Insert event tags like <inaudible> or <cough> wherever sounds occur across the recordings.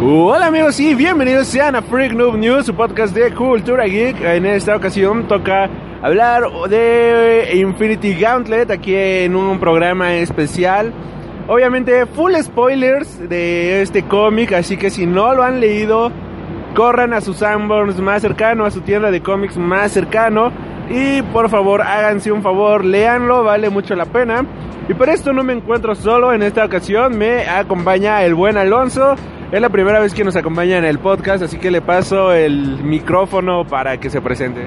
Hola amigos y bienvenidos sean a Freak Noob News, su podcast de cultura geek. En esta ocasión toca hablar de Infinity Gauntlet aquí en un programa especial. Obviamente full spoilers de este cómic, así que si no lo han leído, corran a su Sanborns más cercano, a su tienda de cómics más cercano y por favor háganse un favor, leanlo, vale mucho la pena. Y por esto no me encuentro solo en esta ocasión, me acompaña el buen Alonso. Es la primera vez que nos acompaña en el podcast, así que le paso el micrófono para que se presente.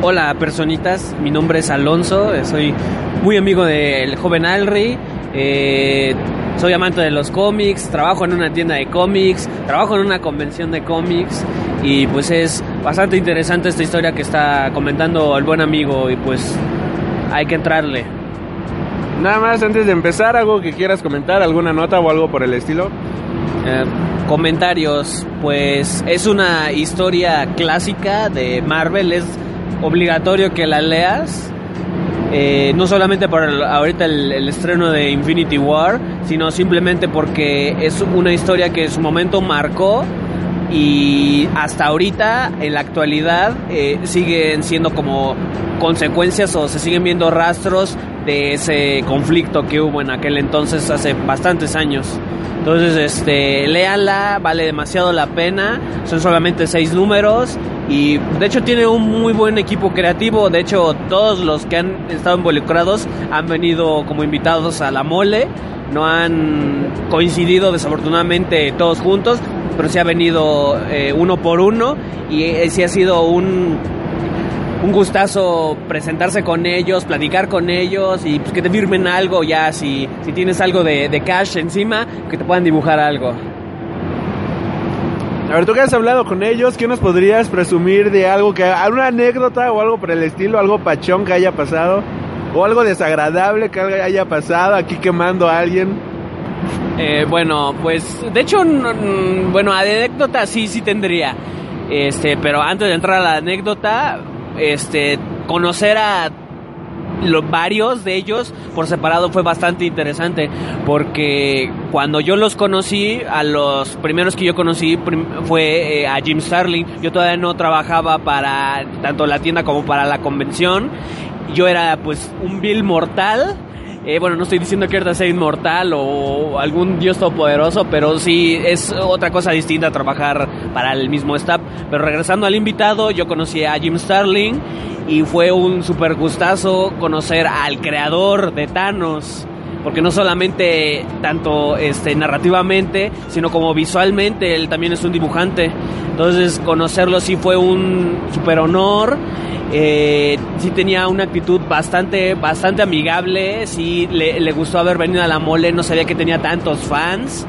Hola personitas, mi nombre es Alonso, soy muy amigo del joven Alri, eh, soy amante de los cómics, trabajo en una tienda de cómics, trabajo en una convención de cómics. Y pues es bastante interesante esta historia que está comentando el buen amigo. Y pues hay que entrarle. Nada más antes de empezar, algo que quieras comentar, alguna nota o algo por el estilo. Eh, comentarios, pues es una historia clásica de Marvel, es obligatorio que la leas. Eh, no solamente por ahorita el, estreno de Infinity War, sino simplemente porque es una historia que en su momento marcó y hasta ahorita, en la actualidad, eh, siguen siendo como consecuencias o se siguen viendo rastros de ese conflicto que hubo en aquel entonces hace bastantes años. Entonces, este, léanla, vale demasiado la pena. Son solamente seis números y de hecho tiene un muy buen equipo creativo. De hecho, todos los que han estado involucrados han venido como invitados a la mole. No han coincidido desafortunadamente todos juntos, pero sí ha venido eh, uno por uno y eh, sí ha sido un un gustazo presentarse con ellos, platicar con ellos y pues, que te firmen algo ya, si, si tienes algo de, cash encima, que te puedan dibujar algo. A ver, tú que has hablado con ellos, ¿qué nos podrías presumir de algo que, alguna anécdota o algo por el estilo, algo pachón que haya pasado? ¿O algo desagradable que haya pasado aquí quemando a alguien? Eh, bueno, pues de hecho, bueno, anécdota sí, sí tendría. Este, pero antes de entrar a la anécdota, este, conocer a los varios de ellos por separado fue bastante interesante porque cuando yo los conocí a los primeros que yo conocí fue eh, a Jim Starling. Yo todavía no trabajaba para tanto la tienda como para la convención. Yo era pues un Bill mortal eh, bueno, no estoy diciendo que Erda sea inmortal o algún dios todopoderoso, pero sí es otra cosa distinta trabajar para el mismo staff. Pero regresando al invitado, yo conocí a Jim Starling y fue un super gustazo conocer al creador de Thanos porque no solamente tanto este narrativamente, sino como visualmente, él también es un dibujante. Entonces conocerlo sí fue un super honor. Eh, sí tenía una actitud bastante, bastante amigable, sí le, le gustó haber venido a la mole, no sabía que tenía tantos fans.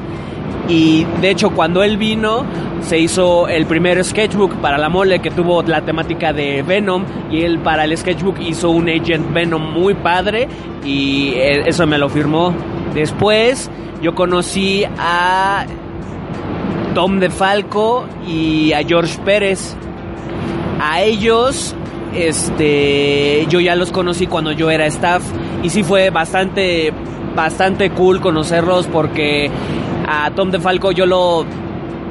Y de hecho cuando él vino se hizo el primer sketchbook para la mole que tuvo la temática de Venom y él para el sketchbook hizo un Agent Venom muy padre y eso me lo firmó. Después yo conocí a Tom DeFalco y a George Pérez. A ellos este yo ya los conocí cuando yo era staff y sí fue bastante bastante cool conocerlos porque a Tom DeFalco yo lo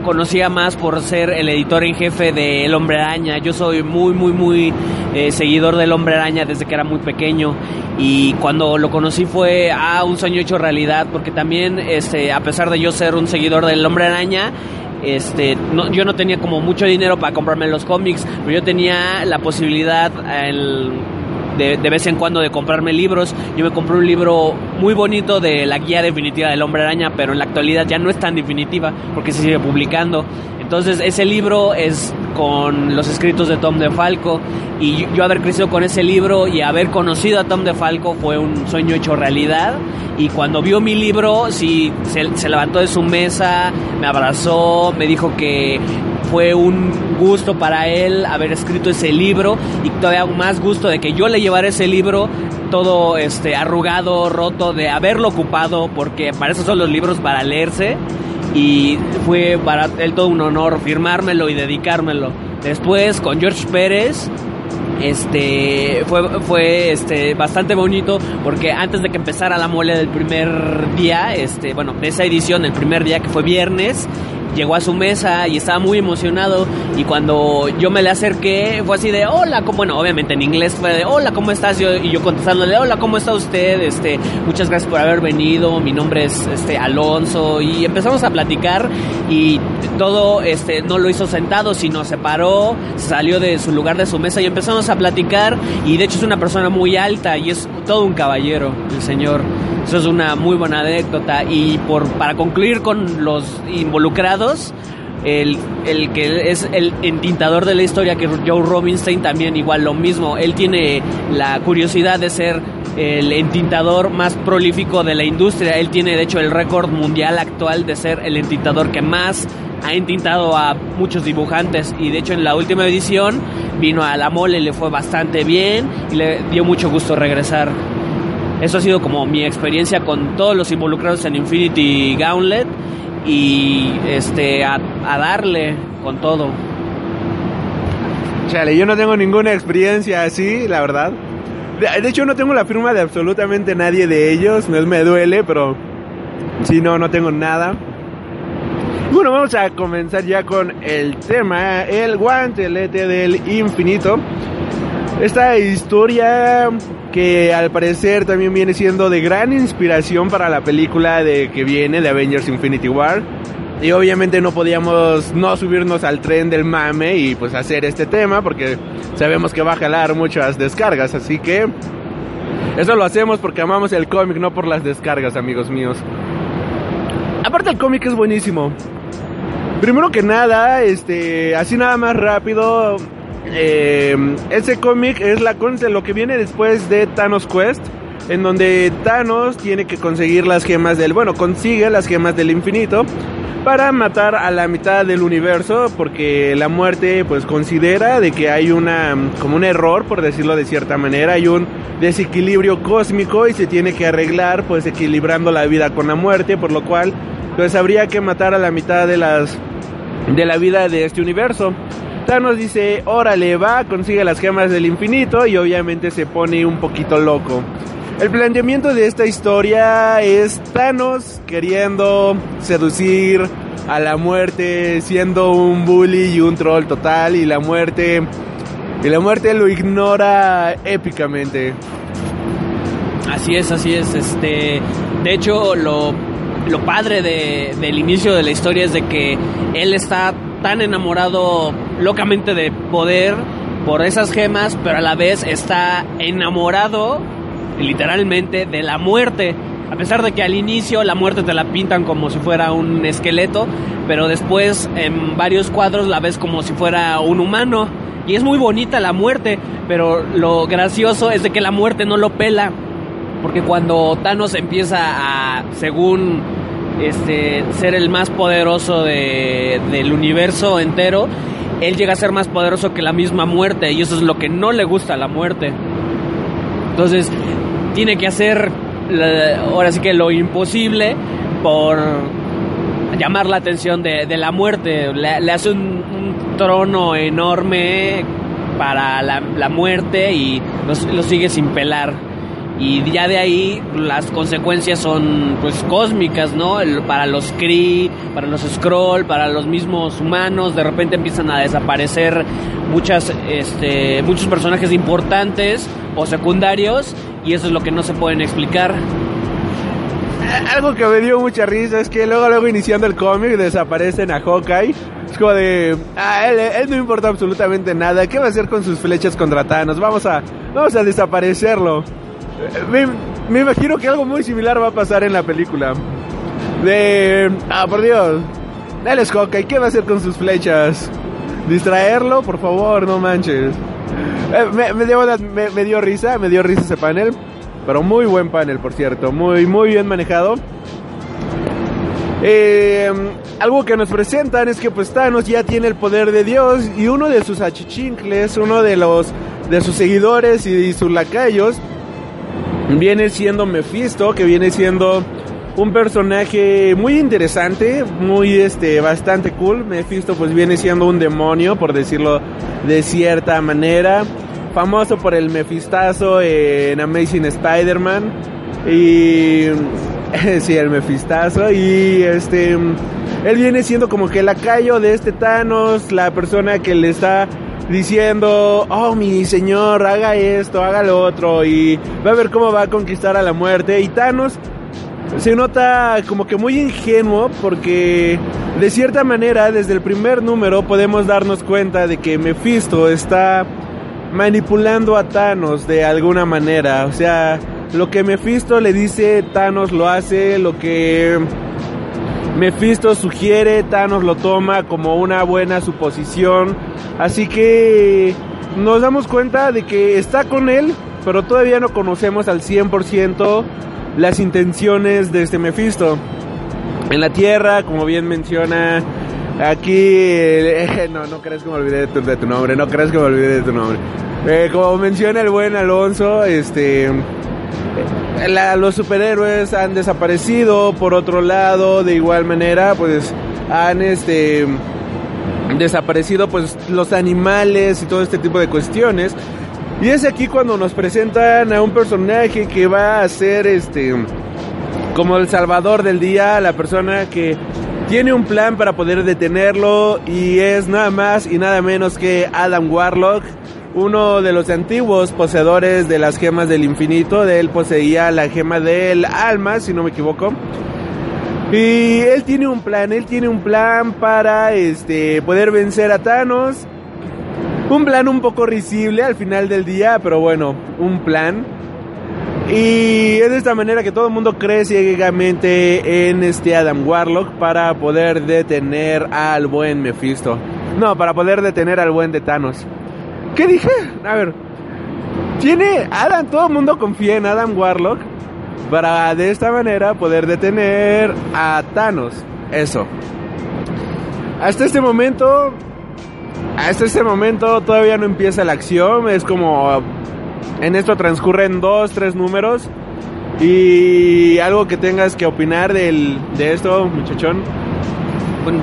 conocía más por ser el editor en jefe de El Hombre Araña. Yo soy muy, muy, muy eh, seguidor del Hombre Araña desde que era muy pequeño. Y cuando lo conocí fue ah, un sueño hecho realidad, porque también, este, a pesar de yo ser un seguidor del Hombre Araña, este, no, yo no tenía como mucho dinero para comprarme los cómics, pero yo tenía la posibilidad el, de, de, vez en cuando de comprarme libros. Yo me compré un libro muy bonito de la guía definitiva del hombre araña, pero en la actualidad ya no es tan definitiva porque se sigue publicando. Entonces ese libro es con los escritos de Tom DeFalco. Y yo haber crecido con ese libro y haber conocido a Tom DeFalco fue un sueño hecho realidad. Y cuando vio mi libro sí se, se levantó de su mesa, me abrazó, me dijo que fue un gusto para él haber escrito ese libro. Y todavía más gusto de que yo le llevara ese libro todo este arrugado, roto de haberlo ocupado porque para eso son los libros para leerse y fue para él todo un honor firmármelo y dedicármelo. Después con George Pérez este fue fue este bastante bonito porque antes de que empezara la mole del primer día, este bueno, de esa edición el primer día que fue viernes, llegó a su mesa y estaba muy emocionado y cuando yo me le acerqué fue así de hola, como bueno, obviamente en inglés fue de hola, ¿cómo estás? Yo, y yo contestándole hola, ¿cómo está usted? Este, muchas gracias por haber venido, mi nombre es este Alonso y empezamos a platicar y todo este no lo hizo sentado, sino se paró, salió de su lugar de su mesa y empezamos a platicar y de hecho es una persona muy alta y es todo un caballero, el señor. Eso es una muy buena anécdota y por para concluir con los involucrados el, el, que es el entintador de la historia, que Joe Robinstein también igual lo mismo. Él tiene la curiosidad de ser el entintador más prolífico de la industria. Él tiene de hecho el récord mundial actual de ser el entintador que más ha entintado a muchos dibujantes y de hecho en la última edición vino a la mole, le fue bastante bien y le dio mucho gusto regresar. Eso ha sido como mi experiencia con todos los involucrados en Infinity Gauntlet y este a, a darle con todo. Chale, yo no tengo ninguna experiencia así, la verdad. De, hecho, no tengo la firma de absolutamente nadie de ellos. No me duele, pero sí, no, no tengo nada. Bueno, vamos a comenzar ya con el tema, el guantelete del infinito. Esta historia que al parecer también viene siendo de gran inspiración para la película de que viene de Avengers Infinity War. Y obviamente no podíamos no subirnos al tren del mame y pues hacer este tema porque sabemos que va a jalar muchas descargas, así que eso lo hacemos porque amamos el cómic, no por las descargas, amigos míos. Aparte el cómic es buenísimo. Primero que nada, este, así nada más rápido, eh, ese cómic es la lo que viene después de Thanos Quest, en donde Thanos tiene que conseguir las gemas del, bueno, consigue las gemas del infinito para matar a la mitad del universo, porque la muerte pues considera de que hay una como un error, por decirlo de cierta manera, hay un desequilibrio cósmico y se tiene que arreglar pues equilibrando la vida con la muerte, por lo cual pues habría que matar a la mitad de las de la vida de este universo. Thanos dice, órale, va, consigue las gemas del infinito y obviamente se pone un poquito loco. El planteamiento de esta historia es Thanos queriendo seducir a la muerte, siendo un bully y un troll total y la muerte y la muerte lo ignora épicamente. Así es, así es, este, de hecho lo lo padre de, del inicio de la historia es de que él está tan enamorado locamente de poder por esas gemas, pero a la vez está enamorado literalmente de la muerte. A pesar de que al inicio la muerte te la pintan como si fuera un esqueleto, pero después en varios cuadros la ves como si fuera un humano. Y es muy bonita la muerte, pero lo gracioso es de que la muerte no lo pela. Porque cuando Thanos empieza a, según este, ser el más poderoso de, del universo entero, él llega a ser más poderoso que la misma muerte y eso es lo que no le gusta a la muerte. Entonces, tiene que hacer ahora sí que lo imposible por llamar la atención de, de la muerte. Le, hace un, trono enorme para la, la muerte y lo, lo sigue sin pelar y ya de ahí las consecuencias son pues cósmicas, ¿no? Para los Kree, para los Skrull, para los mismos humanos, de repente empiezan a desaparecer muchas, este, muchos personajes importantes o secundarios y eso es lo que no se pueden explicar. algo que me dio mucha risa es que luego, luego iniciando el cómic desaparecen a Hawkeye. Es como de, ah, él, él no importa absolutamente nada. ¿Qué va a hacer con sus flechas contra Thanos? Vamos a, vamos a desaparecerlo. Me, imagino que algo muy similar va a pasar en la película. De, ah, por Dios. Es Hawkeye. ¿Qué va a hacer con sus flechas? Distraerlo, por favor, no manches. Eh, me dio risa, me dio risa ese panel. Pero muy buen panel, por cierto. Muy, muy bien manejado. Eh, algo que nos presentan es que pues Thanos ya tiene el poder de Dios y uno de sus achichincles, uno de los de sus seguidores y, sus lacayos viene siendo Mephisto, que viene siendo un personaje muy interesante, muy este bastante cool. Mephisto pues viene siendo un demonio, por decirlo de cierta manera famoso por el mefistazo en Amazing Spider-Man. Y. <laughs> sí, el mefistazo. Y este. Él viene siendo como que el lacayo de este Thanos, la persona que le está diciendo, oh mi señor, haga esto, haga lo otro, y va a ver cómo va a conquistar a la muerte. Y Thanos se nota como que muy ingenuo porque de cierta manera desde el primer número podemos darnos cuenta de que Mephisto está manipulando a Thanos de alguna manera. O sea, lo que Mephisto le dice, Thanos lo hace, lo que Mephisto sugiere, Thanos lo toma como una buena suposición. Así que nos damos cuenta de que está con él, pero todavía no conocemos al 100% las intenciones de este Mephisto. En la Tierra, como bien menciona Aquí, <laughs> no, no crees que me olvidé de tu, nombre, no crees que me olvidé de tu nombre. Como menciona el buen Alonso, este, la, los superhéroes han desaparecido. Por otro lado, de igual manera, pues han, este, desaparecido, pues los animales y todo este tipo de cuestiones. Y es aquí cuando nos presentan a un personaje que va a ser, este, como el salvador del día, la persona que tiene un plan para poder detenerlo y es nada más y nada menos que Adam Warlock, uno de los antiguos poseedores de las gemas del infinito. Él poseía la gema del alma, si no me equivoco. Y él tiene un plan, él tiene un plan para este poder vencer a Thanos. Un plan un poco risible al final del día, pero bueno, un plan. Y es de esta manera que todo el mundo cree ciegamente en este Adam Warlock para poder detener al buen Mephisto. No, para poder detener al buen de Thanos. ¿Qué dije? A ver. Tiene Adam, todo el mundo confía en Adam Warlock para de esta manera poder detener a Thanos. Eso. Hasta este momento, hasta este momento todavía no empieza la acción. Es como en esto transcurren dos, tres números. Y algo que tengas que opinar del, de esto, muchachón.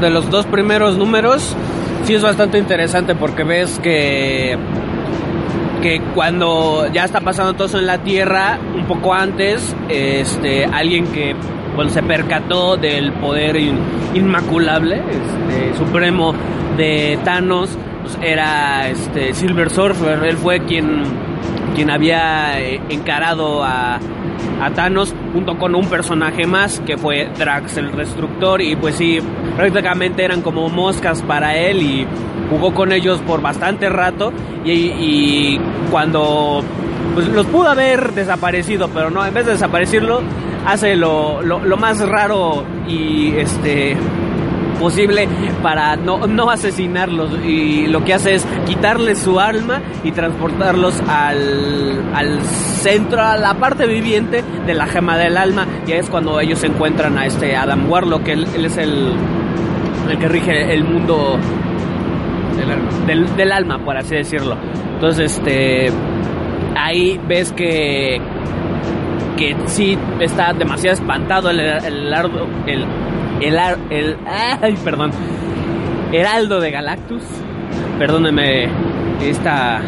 De los dos primeros números, sí es bastante interesante porque ves que que cuando ya está pasando todo eso en la Tierra, un poco antes, este, alguien que se percató del poder in, inmaculable, este, supremo de Thanos, pues era este, Silver Surfer, él fue quien, quien había eh, encarado a, a Thanos junto con un personaje más que fue Drax el Destructor y pues sí, prácticamente eran como moscas para él y jugó con ellos por bastante rato y, cuando pues los pudo haber desaparecido, pero no, en vez de desaparecerlo, hace lo, lo, lo más raro y este posible para no, no asesinarlos y lo que hace es quitarles su alma y transportarlos al, al centro, a la parte viviente de la gema del alma y es cuando ellos encuentran a este Adam Warlock, él, él es el, el que rige el mundo del alma. Del, del alma, por así decirlo. Entonces, este ahí ves que que sí está demasiado espantado el el, el, el, el, ay, perdón, Heraldo de Galactus. Perdóneme esta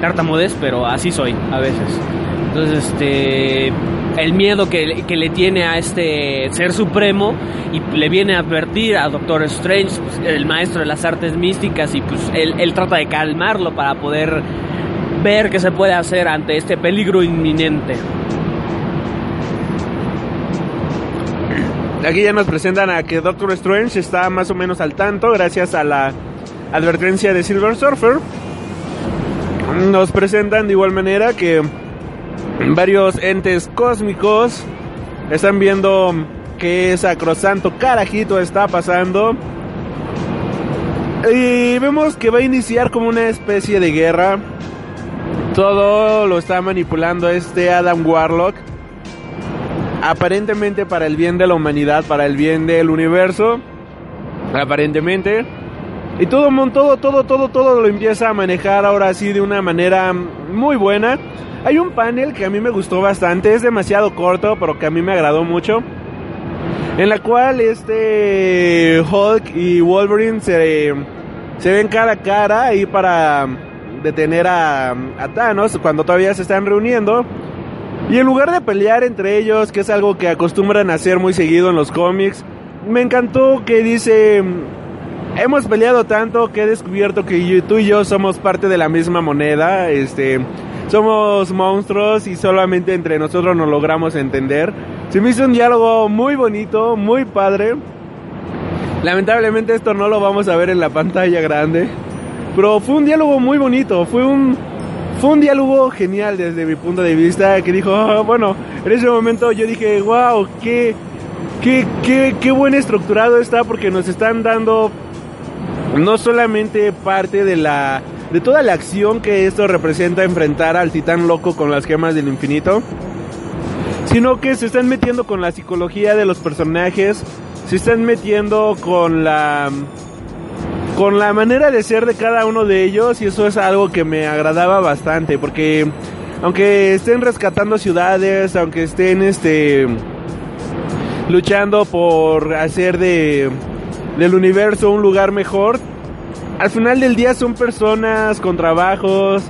tartamudez, pero así soy a veces. Entonces, este, el miedo que, que, le tiene a este ser supremo y le viene a advertir a Doctor Strange, pues, el maestro de las artes místicas, y pues él, él trata de calmarlo para poder ver qué se puede hacer ante este peligro inminente. Aquí ya nos presentan a que Doctor Strange está más o menos al tanto gracias a la advertencia de Silver Surfer. Nos presentan de igual manera que varios entes cósmicos están viendo que sacrosanto carajito está pasando. Y vemos que va a iniciar como una especie de guerra. Todo lo está manipulando este Adam Warlock. Aparentemente para el bien de la humanidad, para el bien del universo. Aparentemente. Y todo, todo, todo, todo, todo lo empieza a manejar ahora sí de una manera muy buena. Hay un panel que a mí me gustó bastante, es demasiado corto, pero que a mí me agradó mucho. En la cual este Hulk y Wolverine se, se ven cara a cara ahí para detener a, a Thanos cuando todavía se están reuniendo. Y en lugar de pelear entre ellos, que es algo que acostumbran a hacer muy seguido en los cómics, me encantó que dice, hemos peleado tanto que he descubierto que tú y yo somos parte de la misma moneda, este, somos monstruos y solamente entre nosotros nos logramos entender. Se me hizo un diálogo muy bonito, muy padre. Lamentablemente esto no lo vamos a ver en la pantalla grande, pero fue un diálogo muy bonito, fue un fue un diálogo genial desde mi punto de vista que dijo, ah, bueno, en ese momento yo dije, wow, qué, qué, qué, qué buen estructurado está porque nos están dando no solamente parte de la de toda la acción que esto representa enfrentar al titán loco con las gemas del infinito, sino que se están metiendo con la psicología de los personajes, se están metiendo con la con la manera de ser de cada uno de ellos y eso es algo que me agradaba bastante porque aunque estén rescatando ciudades, aunque estén este luchando por hacer de del universo un lugar mejor, al final del día son personas con trabajos,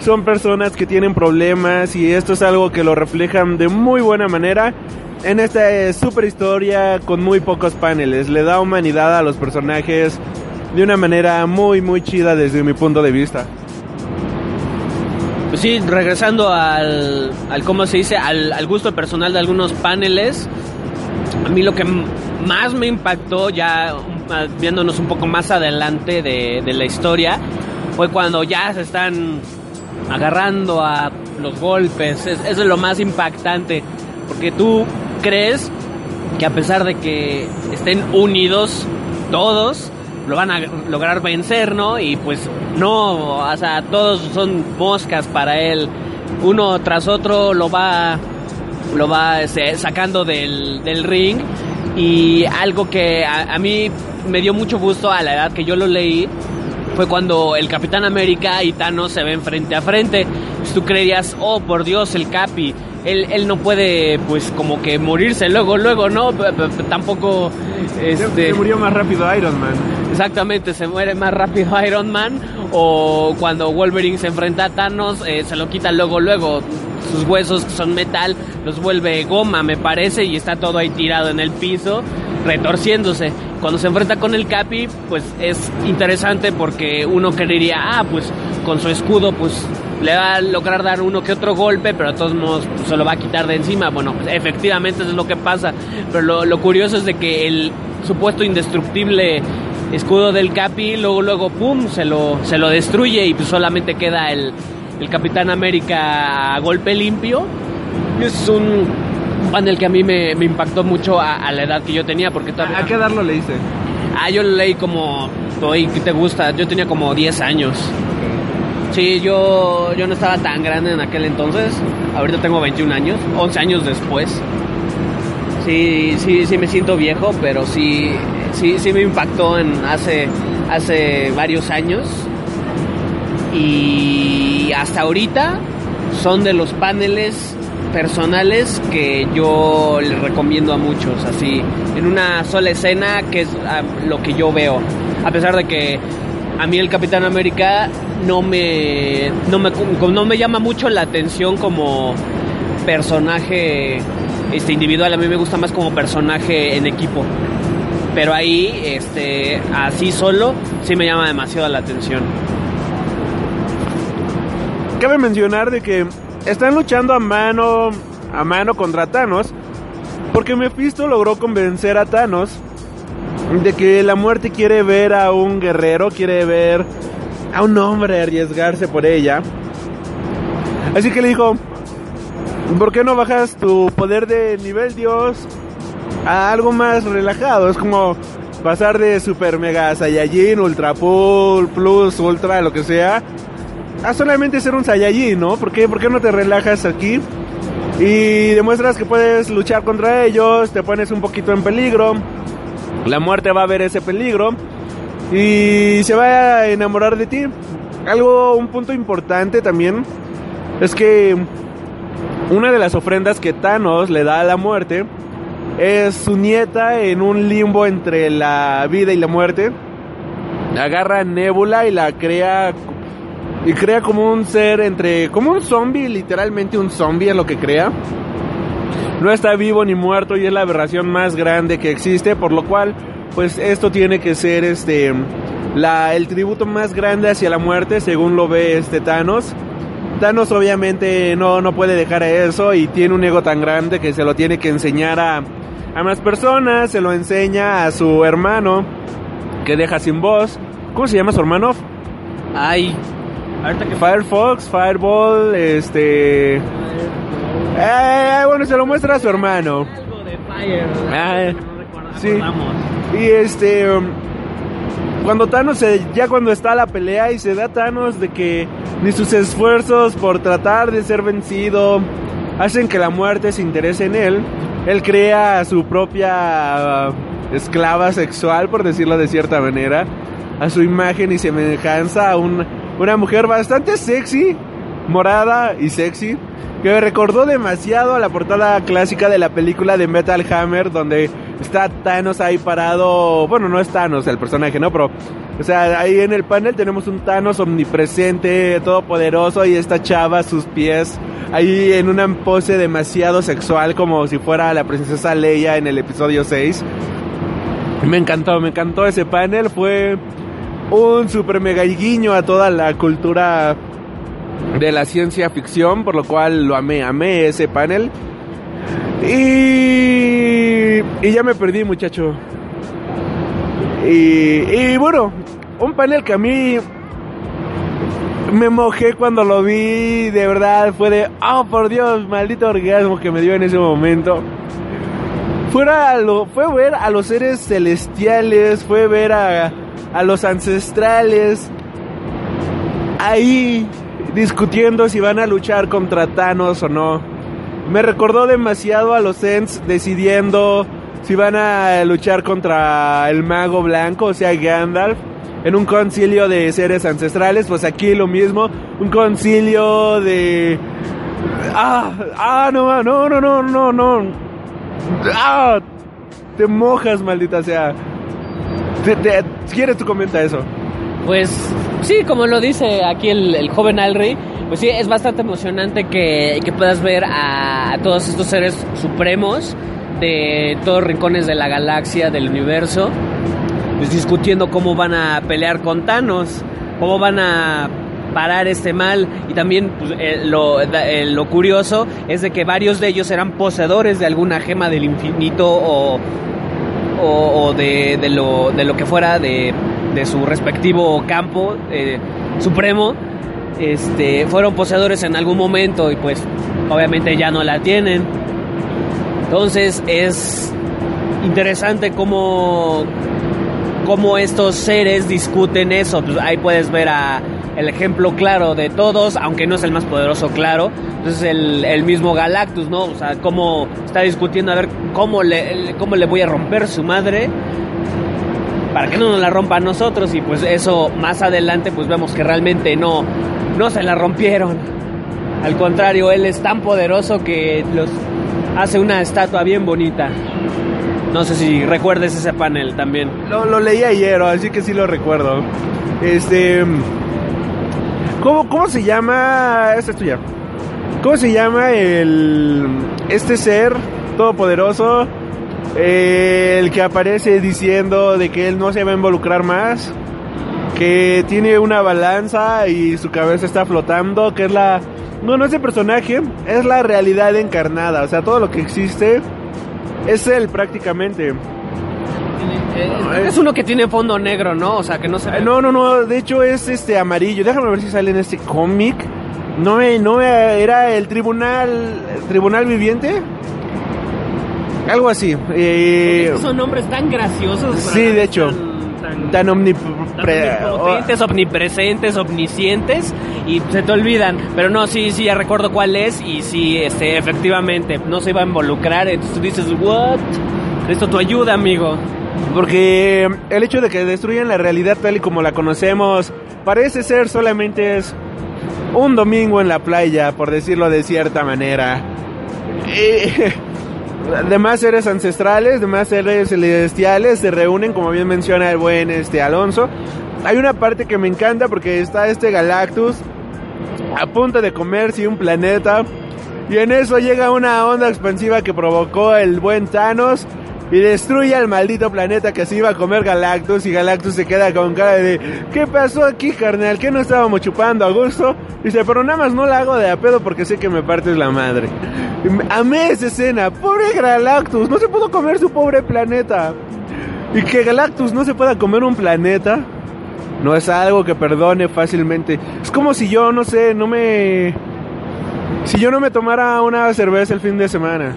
son personas que tienen problemas y esto es algo que lo reflejan de muy buena manera en esta super historia con muy pocos paneles. Le da humanidad a los personajes de una manera muy muy chida desde mi punto de vista. Pues sí, regresando al, al ¿cómo se dice? Al, gusto personal de algunos paneles, a mí lo que más me impactó ya viéndonos un poco más adelante de, de la historia fue cuando ya se están agarrando a los golpes. Es, eso es lo más impactante. Porque tú crees que a pesar de que estén unidos todos, lo van a lograr vencer, ¿no? Y pues no, o sea, todos son moscas para él. Uno tras otro lo va, lo va este, sacando del, del ring. Y algo que a, a mí me dio mucho gusto a la edad que yo lo leí fue cuando el Capitán América y Thanos se ven frente a frente. Pues tú creías, oh por Dios, el Capi, él, él no puede pues como que morirse luego, luego, ¿no? P -p Tampoco... Este... Se murió más rápido Iron Man. Exactamente, se muere más rápido <laughs> Iron Man. O cuando Wolverine se enfrenta a Thanos, eh, se lo quita luego, luego. Sus huesos que son metal los vuelve goma, me parece, y está todo ahí tirado en el piso, retorciéndose. Cuando se enfrenta con el Capi, pues es interesante porque uno creería, ah, pues con su escudo, pues le va a lograr dar uno que otro golpe, pero de todos modos pues, se lo va a quitar de encima. Bueno, pues, efectivamente eso es lo que pasa. Pero lo, lo, curioso es de que el supuesto indestructible escudo del Capi, luego, luego, pum, se lo, se lo destruye y pues solamente queda el, el Capitán América a golpe limpio. Es un panel que a mí me, me impactó mucho a, a, la edad que yo tenía, porque todavía... ¿A qué edad lo leíste? Ah, yo lo leí como, hoy, ¿qué te gusta? Yo tenía como 10 años. Sí, yo, yo no estaba tan grande en aquel entonces. Ahorita tengo 21 años, 11 años después. Sí, sí, sí me siento viejo, pero sí, sí, sí me impactó en hace, hace varios años. Y hasta ahorita son de los paneles personales que yo les recomiendo a muchos, así, en una sola escena, que es lo que yo veo. A pesar de que a mí el Capitán América no me, no me, no me llama mucho la atención como personaje este, individual, a mí me gusta más como personaje en equipo. Pero ahí, este, así solo, sí me llama demasiado la atención. Cabe mencionar de que están luchando a mano a mano contra Thanos, Porque Mephisto logró convencer a Thanos de que la muerte quiere ver a un guerrero, quiere ver a un hombre arriesgarse por ella. Así que le dijo, ¿por qué no bajas tu poder de nivel Dios a algo más relajado? Es como pasar de super mega Saiyajin, ultra full, plus, ultra, lo que sea, a solamente ser un Saiyajin, ¿no? ¿Por qué, ¿Por qué no te relajas aquí? Y demuestras que puedes luchar contra ellos, te pones un poquito en peligro, la muerte va a ver ese peligro y se va a enamorar de ti. Algo, un punto importante también es que una de las ofrendas que Thanos le da a la muerte es su nieta en un limbo entre la vida y la muerte. Agarra Nebula y la crea y crea como un ser entre como un zombie, literalmente un zombie es lo que crea. No está vivo ni muerto y es la aberración más grande que existe, por lo cual pues esto tiene que ser este la el tributo más grande hacia la muerte según lo ve este Thanos. Thanos obviamente no, no puede dejar eso y tiene un ego tan grande que se lo tiene que enseñar a, a más personas, se lo enseña a su hermano que deja sin voz. ¿Cómo se llama su hermano? Ay, Firefox, Fireball, este... Eh, bueno, se lo muestra a su hermano. Ah, sí. recordamos. Y este... um, Cuando Thanos, se- ya cuando está la pelea y se da Thanos de que ni sus esfuerzos por tratar de ser vencido hacen que la muerte se interese en él, él crea su propia uh, esclava sexual, por decirlo de cierta manera, a su imagen y semejanza a un- una mujer bastante sexy, morada y sexy, que me recordó demasiado a la portada clásica de la película de Metal Hammer, donde está Thanos ahí parado, bueno, no es Thanos el personaje, ¿no? Pero, o sea, ahí en el panel tenemos un Thanos omnipresente, todopoderoso, y esta chava sus pies, ahí en una pose demasiado sexual, como si fuera la princesa Leia en el episodio 6. Me encantó, me encantó ese panel, fue un super mega guiño a toda la cultura de la ciencia ficción, por lo cual lo amé, amé ese panel. Y, y ya me perdí, muchacho. Y, y bueno, un panel que a mí me mojé cuando lo vi, de verdad, fue de, oh por Dios, maldito orgasmo que me dio en ese momento. Fuera lo, fue ver a los seres celestiales, fue ver a, a los ancestrales ahí discutiendo si van a luchar contra Thanos o no. Me recordó demasiado a los Ents decidiendo si van a luchar contra el mago blanco, o sea, Gandalf, en un concilio de seres ancestrales. Pues aquí lo mismo, un concilio de... Ah, ah, no, no, no, no, no, no. Ah, te mojas, maldita sea. Quieres, tú comenta eso. Pues sí, como lo dice aquí el, el joven Alri, pues sí, es bastante emocionante que, que puedas ver a, todos estos seres supremos de todos rincones de la galaxia, del universo, pues discutiendo cómo van a pelear con Thanos, cómo van a parar este mal. Y también pues, eh, lo, eh, lo curioso es de que varios de ellos eran poseedores de alguna gema del infinito o, o, o de, de lo, de lo que fuera de, de su respectivo campo eh, supremo, este, fueron poseedores en algún momento y pues obviamente ya no la tienen. Entonces es interesante cómo, cómo estos seres discuten eso. Pues ahí puedes ver el ejemplo claro de todos, aunque no es el más poderoso, claro. Entonces el, el mismo Galactus, ¿no? O sea, cómo está discutiendo a ver cómo le, cómo le voy a romper su madre para que no nos la rompa a nosotros y pues eso más adelante pues vemos que realmente no, no se la rompieron. Al contrario, él es tan poderoso que los hace una estatua bien bonita. No sé si recuerdes ese panel también. Lo, lo leí ayer, así que sí lo recuerdo. Este. ¿Cómo, cómo se llama? Esta es tuya. ¿Cómo se llama el. Este ser todopoderoso? Eh, el que aparece diciendo de que él no se va a involucrar más. Que tiene una balanza y su cabeza está flotando. Que es la. No, no es el personaje, es la realidad encarnada. O sea, todo lo que existe Es él prácticamente. Es uno que tiene fondo negro, ¿no? O sea, que no se ve. No, no, no, de hecho es este amarillo. Déjame ver si sale en este cómic. No me, no era el tribunal, el tribunal viviente. Algo así. Eh, Son nombres tan graciosos. Sí, de hecho. Tan, tan- tan omnipre- tan omnipotentes, omnipresentes, omniscientes y se te olvidan. Pero no, sí, sí, ya recuerdo cuál es y sí, este, efectivamente, no se iba a involucrar. Entonces tú dices, ¿what? Esto tu ayuda, amigo. Porque el hecho de que destruyan la realidad tal y como la conocemos parece ser solamente es un domingo en la playa, por decirlo de cierta manera. Y demás seres ancestrales, demás seres celestiales se reúnen, como bien menciona el buen este Alonso. Hay una parte que me encanta porque está este Galactus a punto de comerse un planeta y en eso llega una onda expansiva que provocó el buen Thanos y destruye al maldito planeta que se iba a comer Galactus y Galactus se queda con cara de ¿qué pasó aquí carnal? ¿Qué no estábamos chupando a gusto? Dice, pero nada más no la hago de a pedo porque sé que me partes la madre. Amé esa escena, pobre Galactus, no se pudo comer su pobre planeta. Y que Galactus no se pueda comer un planeta no es algo que perdone fácilmente. Es como si yo, no sé, no me... Si yo no me tomara una cerveza el fin de semana.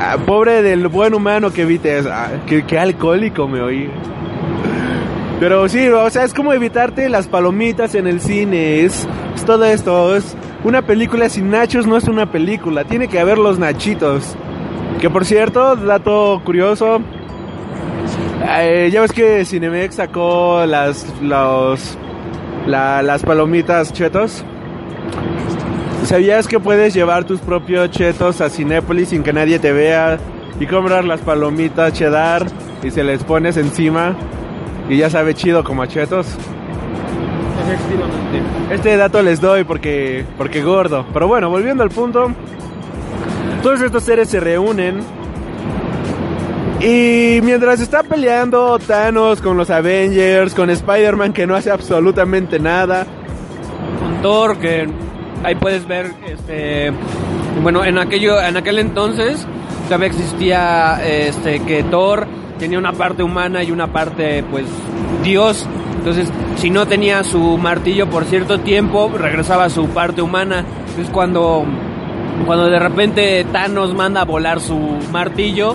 Ah, pobre del buen humano que evite eso. Ah, qué, alcohólico me oí. Pero sí, o sea, es como evitarte las palomitas en el cine. Es, todo esto. Es una película sin nachos no es una película. Tiene que haber los nachitos. Que por cierto, dato curioso. eh, ya ves que Cinemex sacó las los la- las palomitas chetos. ¿Sabías que puedes llevar tus propios chetos a Cinépolis sin que nadie te vea y comprar las palomitas cheddar y se les pones encima y ya sabe chido como a chetos? Este dato les doy porque porque gordo. Pero bueno, volviendo al punto, todos estos seres se reúnen y mientras está peleando Thanos con los Avengers, con Spider-Man que no hace absolutamente nada, Con Thor, que ahí puedes ver, este, bueno, en aquello, en aquel entonces todavía existía, este, que Thor tenía una parte humana y una parte, pues, Dios. Entonces, si no tenía su martillo por cierto tiempo, regresaba a su parte humana. Entonces, cuando, cuando de repente Thanos manda a volar su martillo,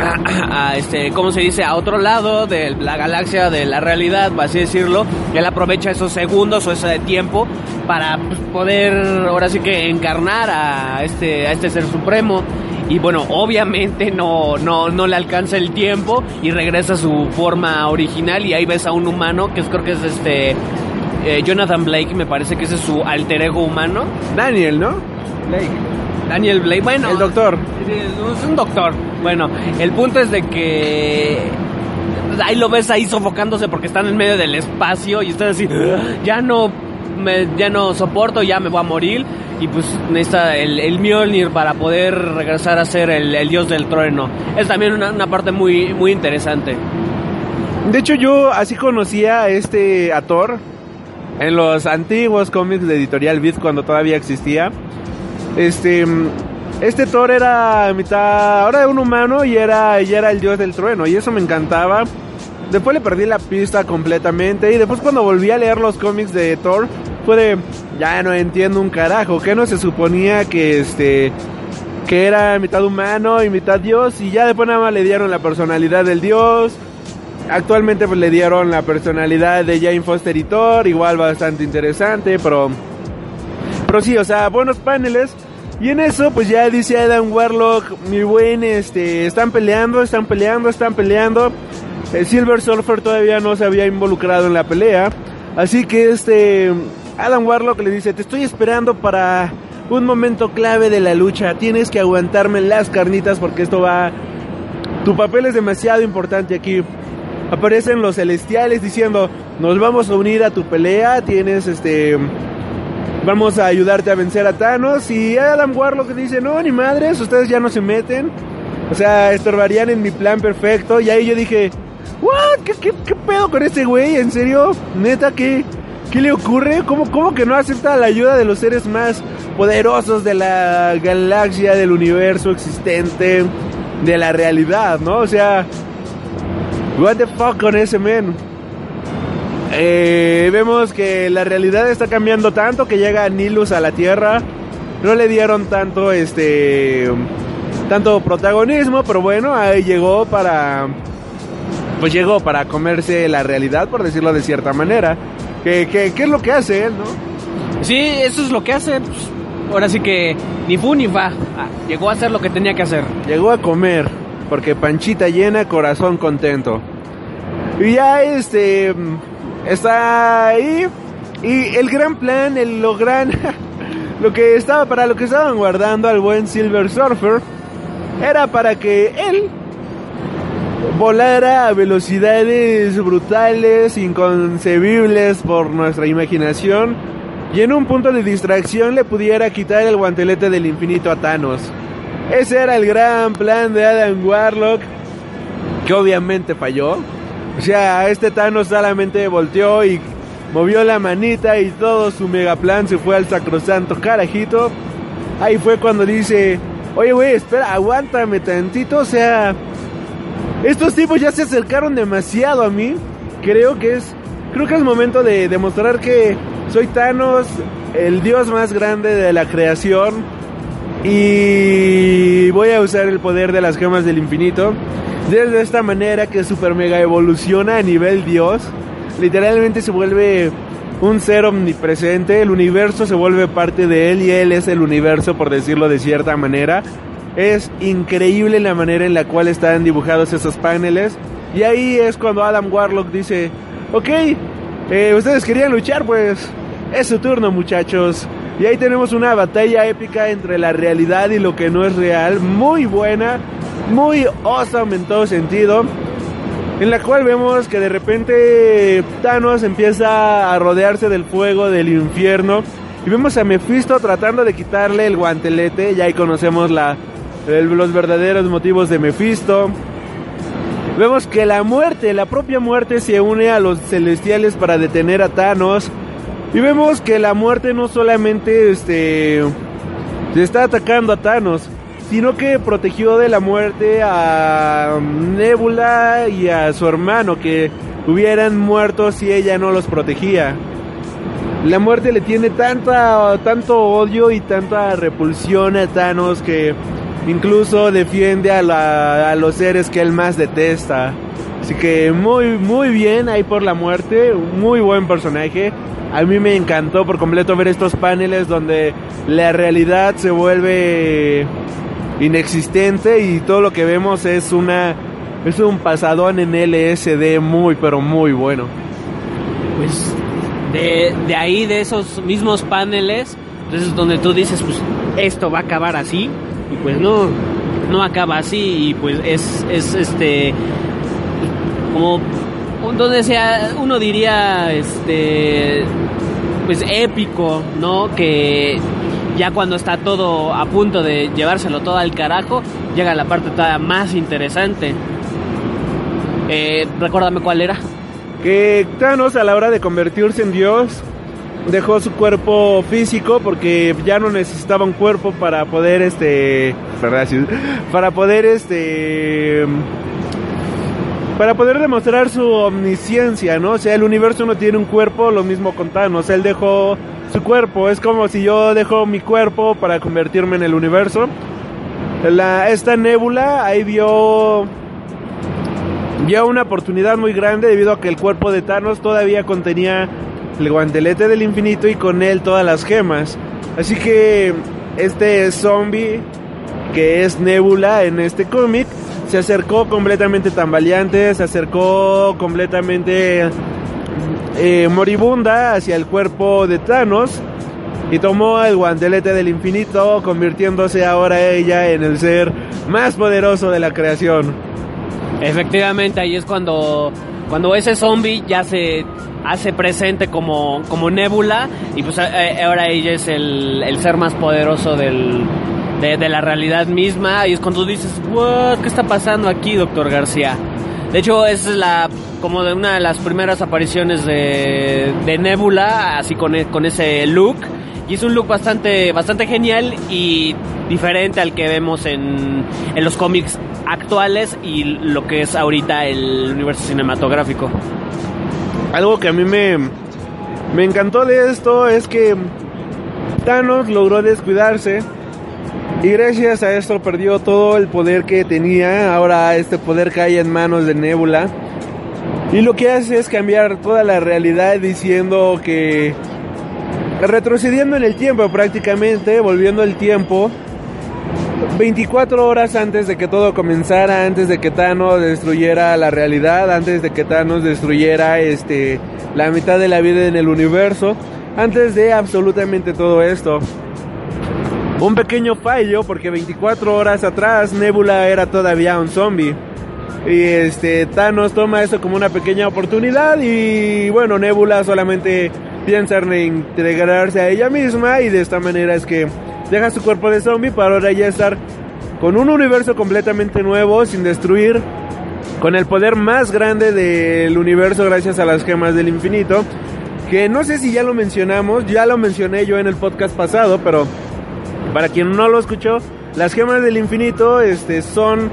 a, a, este, ¿cómo se dice? A otro lado de la galaxia, de la realidad, por así decirlo. Él aprovecha esos segundos o ese tiempo para poder, ahora sí que encarnar a este, a este ser supremo. Y bueno, obviamente no, no, no le alcanza el tiempo y regresa a su forma original y ahí ves a un humano que es, creo que es este eh, Jonathan Blake, me parece que ese es su alter ego humano. Daniel, ¿no? Daniel Blake, bueno. El doctor. Es un doctor. Bueno, el punto es de que ahí lo ves ahí sofocándose porque están en medio del espacio y estás así, ya no me, ya no soporto, ya me voy a morir y pues necesita el, el Mjolnir para poder regresar a ser el, el dios del trueno. Es también una, una parte muy muy interesante. De hecho, yo así conocía a este a Thor en los antiguos cómics de Editorial Beat cuando todavía existía. Este este Thor era mitad ahora era un humano y era y era el dios del trueno y eso me encantaba. Después le perdí la pista completamente y después cuando volví a leer los cómics de Thor fue de ya no entiendo un carajo, que no se suponía que este que era mitad humano y mitad dios y ya después nada más le dieron la personalidad del dios. Actualmente pues le dieron la personalidad de Jane Foster y Thor, igual bastante interesante, pero pero sí, o sea, buenos paneles. Y en eso, pues ya dice Adam Warlock, mi buen, este, están peleando, están peleando, están peleando. El Silver Surfer todavía no se había involucrado en la pelea. Así que este, Adam Warlock le dice, te estoy esperando para un momento clave de la lucha. Tienes que aguantarme las carnitas porque esto va... Tu papel es demasiado importante aquí. Aparecen los celestiales diciendo, nos vamos a unir a tu pelea. Tienes este vamos a ayudarte a vencer a Thanos. Y Adam Warlock dice, no, ni madres, ustedes ya no se meten. O sea, estorbarían en mi plan perfecto. Y ahí yo dije, ¿what? ¿Qué, pedo con este güey? ¿En serio? ¿Neta qué? ¿Qué le ocurre? ¿Cómo, ¿Cómo que no acepta la ayuda de los seres más poderosos de la galaxia, del universo existente, de la realidad, ¿no? O sea, what the fuck con ese men. Eh, vemos que la realidad está cambiando tanto que llega Nilus a la Tierra. No le dieron tanto este tanto protagonismo, pero bueno, ahí llegó para pues llegó para comerse la realidad, por decirlo de cierta manera. ¿Qué, qué, qué es lo que hace él, no? Sí, eso es lo que hace. pues, ahora sí que ni fu ni fa. Ah, llegó a hacer lo que tenía que hacer. Llegó a comer, porque panchita llena, corazón contento. Y ya este está ahí y el gran plan, el lo gran <laughs> lo que estaba para lo que estaban guardando al buen Silver Surfer era para que él volara a velocidades brutales, inconcebibles por nuestra imaginación y en un punto de distracción le pudiera quitar el guantelete del infinito a Thanos. Ese era el gran plan de Adam Warlock, que obviamente falló. O sea, este Thanos solamente volteó y movió la manita y todo su mega plan se fue al sacrosanto carajito. Ahí fue cuando dice, oye güey, espera, aguántame tantito, o sea, estos tipos ya se acercaron demasiado a mí. Creo que es, creo que es momento de demostrar que soy Thanos, el dios más grande de la creación. Y voy a usar el poder de las gemas del infinito. De esta manera que super mega evoluciona a nivel dios. Literalmente se vuelve un ser omnipresente. El universo se vuelve parte de él y él es el universo, por decirlo de cierta manera. Es increíble la manera en la cual están dibujados esos paneles. Y ahí es cuando Adam Warlock dice, ok, eh, ustedes querían luchar, pues es su turno muchachos. Y ahí tenemos una batalla épica entre la realidad y lo que no es real. Muy buena, muy awesome en todo sentido. En la cual vemos que de repente Thanos empieza a rodearse del fuego del infierno. Y vemos a Mephisto tratando de quitarle el guantelete. Y ahí conocemos los verdaderos motivos de Mephisto. Vemos que la muerte, la propia muerte se une a los celestiales para detener a Thanos. Y vemos que la muerte no solamente este se está atacando a Thanos, sino que protegió de la muerte a Nebula y a su hermano que hubieran muerto si ella no los protegía. La muerte le tiene tanta, tanto odio y tanta repulsión a Thanos que incluso defiende a los seres que él más detesta. Así que muy, muy bien ahí por la muerte, muy buen personaje. A mí me encantó por completo ver estos paneles donde la realidad se vuelve inexistente y todo lo que vemos es una es un pasadón en LSD muy pero muy bueno. Pues de, de ahí, de esos mismos paneles, entonces donde tú dices, pues esto va a acabar así, y pues no, no acaba así, y pues es, es este, como, donde sea, uno diría, este, pues épico, ¿no? Que ya cuando está todo a punto de llevárselo todo al carajo, llega la parte todavía más interesante. Eh, recuérdame cuál era. que Thanos a la hora de convertirse en Dios dejó su cuerpo físico porque ya no necesitaba un cuerpo para poder este para poder este para poder demostrar su omnisciencia, ¿no? O sea, el universo no tiene un cuerpo, lo mismo con Thanos, él dejó su cuerpo, es como si yo dejo mi cuerpo para convertirme en el universo. Esta nébula ahí vio vio una oportunidad muy grande debido a que el cuerpo de Thanos todavía contenía el guantelete del infinito y con él todas las gemas. Así que este zombie que es Nebula en este cómic se acercó completamente tambaleante, se acercó completamente eh, moribunda hacia el cuerpo de Thanos y tomó el guantelete del infinito convirtiéndose ahora ella en el ser más poderoso de la creación. Efectivamente, ahí es cuando, cuando ese zombie ya se hace presente como, como nébula y pues eh, ahora ella es el, el ser más poderoso del, de, la realidad misma y es cuando dices, ¿qué está pasando aquí, doctor García? De hecho, es la como de una de las primeras apariciones de, de Nebula, así con, e- con ese look. Y es un look bastante, bastante genial y diferente al que vemos en, en los cómics actuales y lo que es ahorita el universo cinematográfico. Algo que a mí me, me encantó de esto es que Thanos logró descuidarse y gracias a esto perdió todo el poder que tenía. Ahora este poder cae en manos de Nebula. Y lo que hace es cambiar toda la realidad diciendo que retrocediendo en el tiempo prácticamente, volviendo el tiempo 24 horas antes de que todo comenzara, antes de que Thanos destruyera la realidad, antes de que Thanos destruyera este la mitad de la vida en el universo, antes de absolutamente todo esto. Un pequeño fallo porque 24 horas atrás Nebula era todavía un zombie. Y este Thanos toma eso como una pequeña oportunidad y bueno, Nebula solamente piensa en integrarse a ella misma y de esta manera es que deja su cuerpo de zombie para ahora ya estar con un universo completamente nuevo, sin destruir, con el poder más grande del universo gracias a las gemas del infinito. Que no sé si ya lo mencionamos, ya lo mencioné yo en el podcast pasado, pero para quien no lo escuchó, las gemas del infinito este, son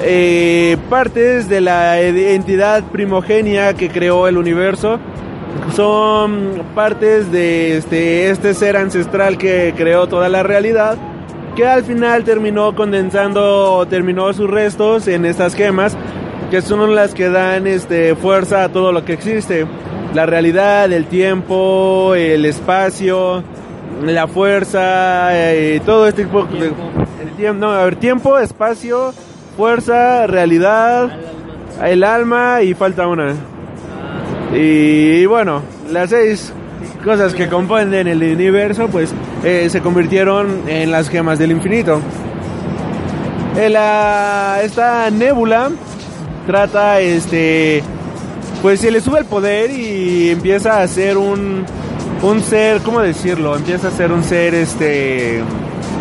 eh, partes de la entidad primogenia que creó el universo. Son partes de este, este ser ancestral que creó toda la realidad. Que al final terminó condensando, terminó sus restos en estas gemas. Que son las que dan este, fuerza a todo lo que existe. La realidad, el tiempo, el espacio, la fuerza, eh, todo este tipo de... El tiempo, no, a ver, tiempo, espacio, fuerza, realidad, el alma y falta una. Y bueno, las seis cosas que componen el universo pues eh, se convirtieron en las gemas del infinito. El, ah, esta nébula trata este pues se le sube el poder y empieza a ser un un ser, ¿cómo decirlo? Empieza a ser un ser este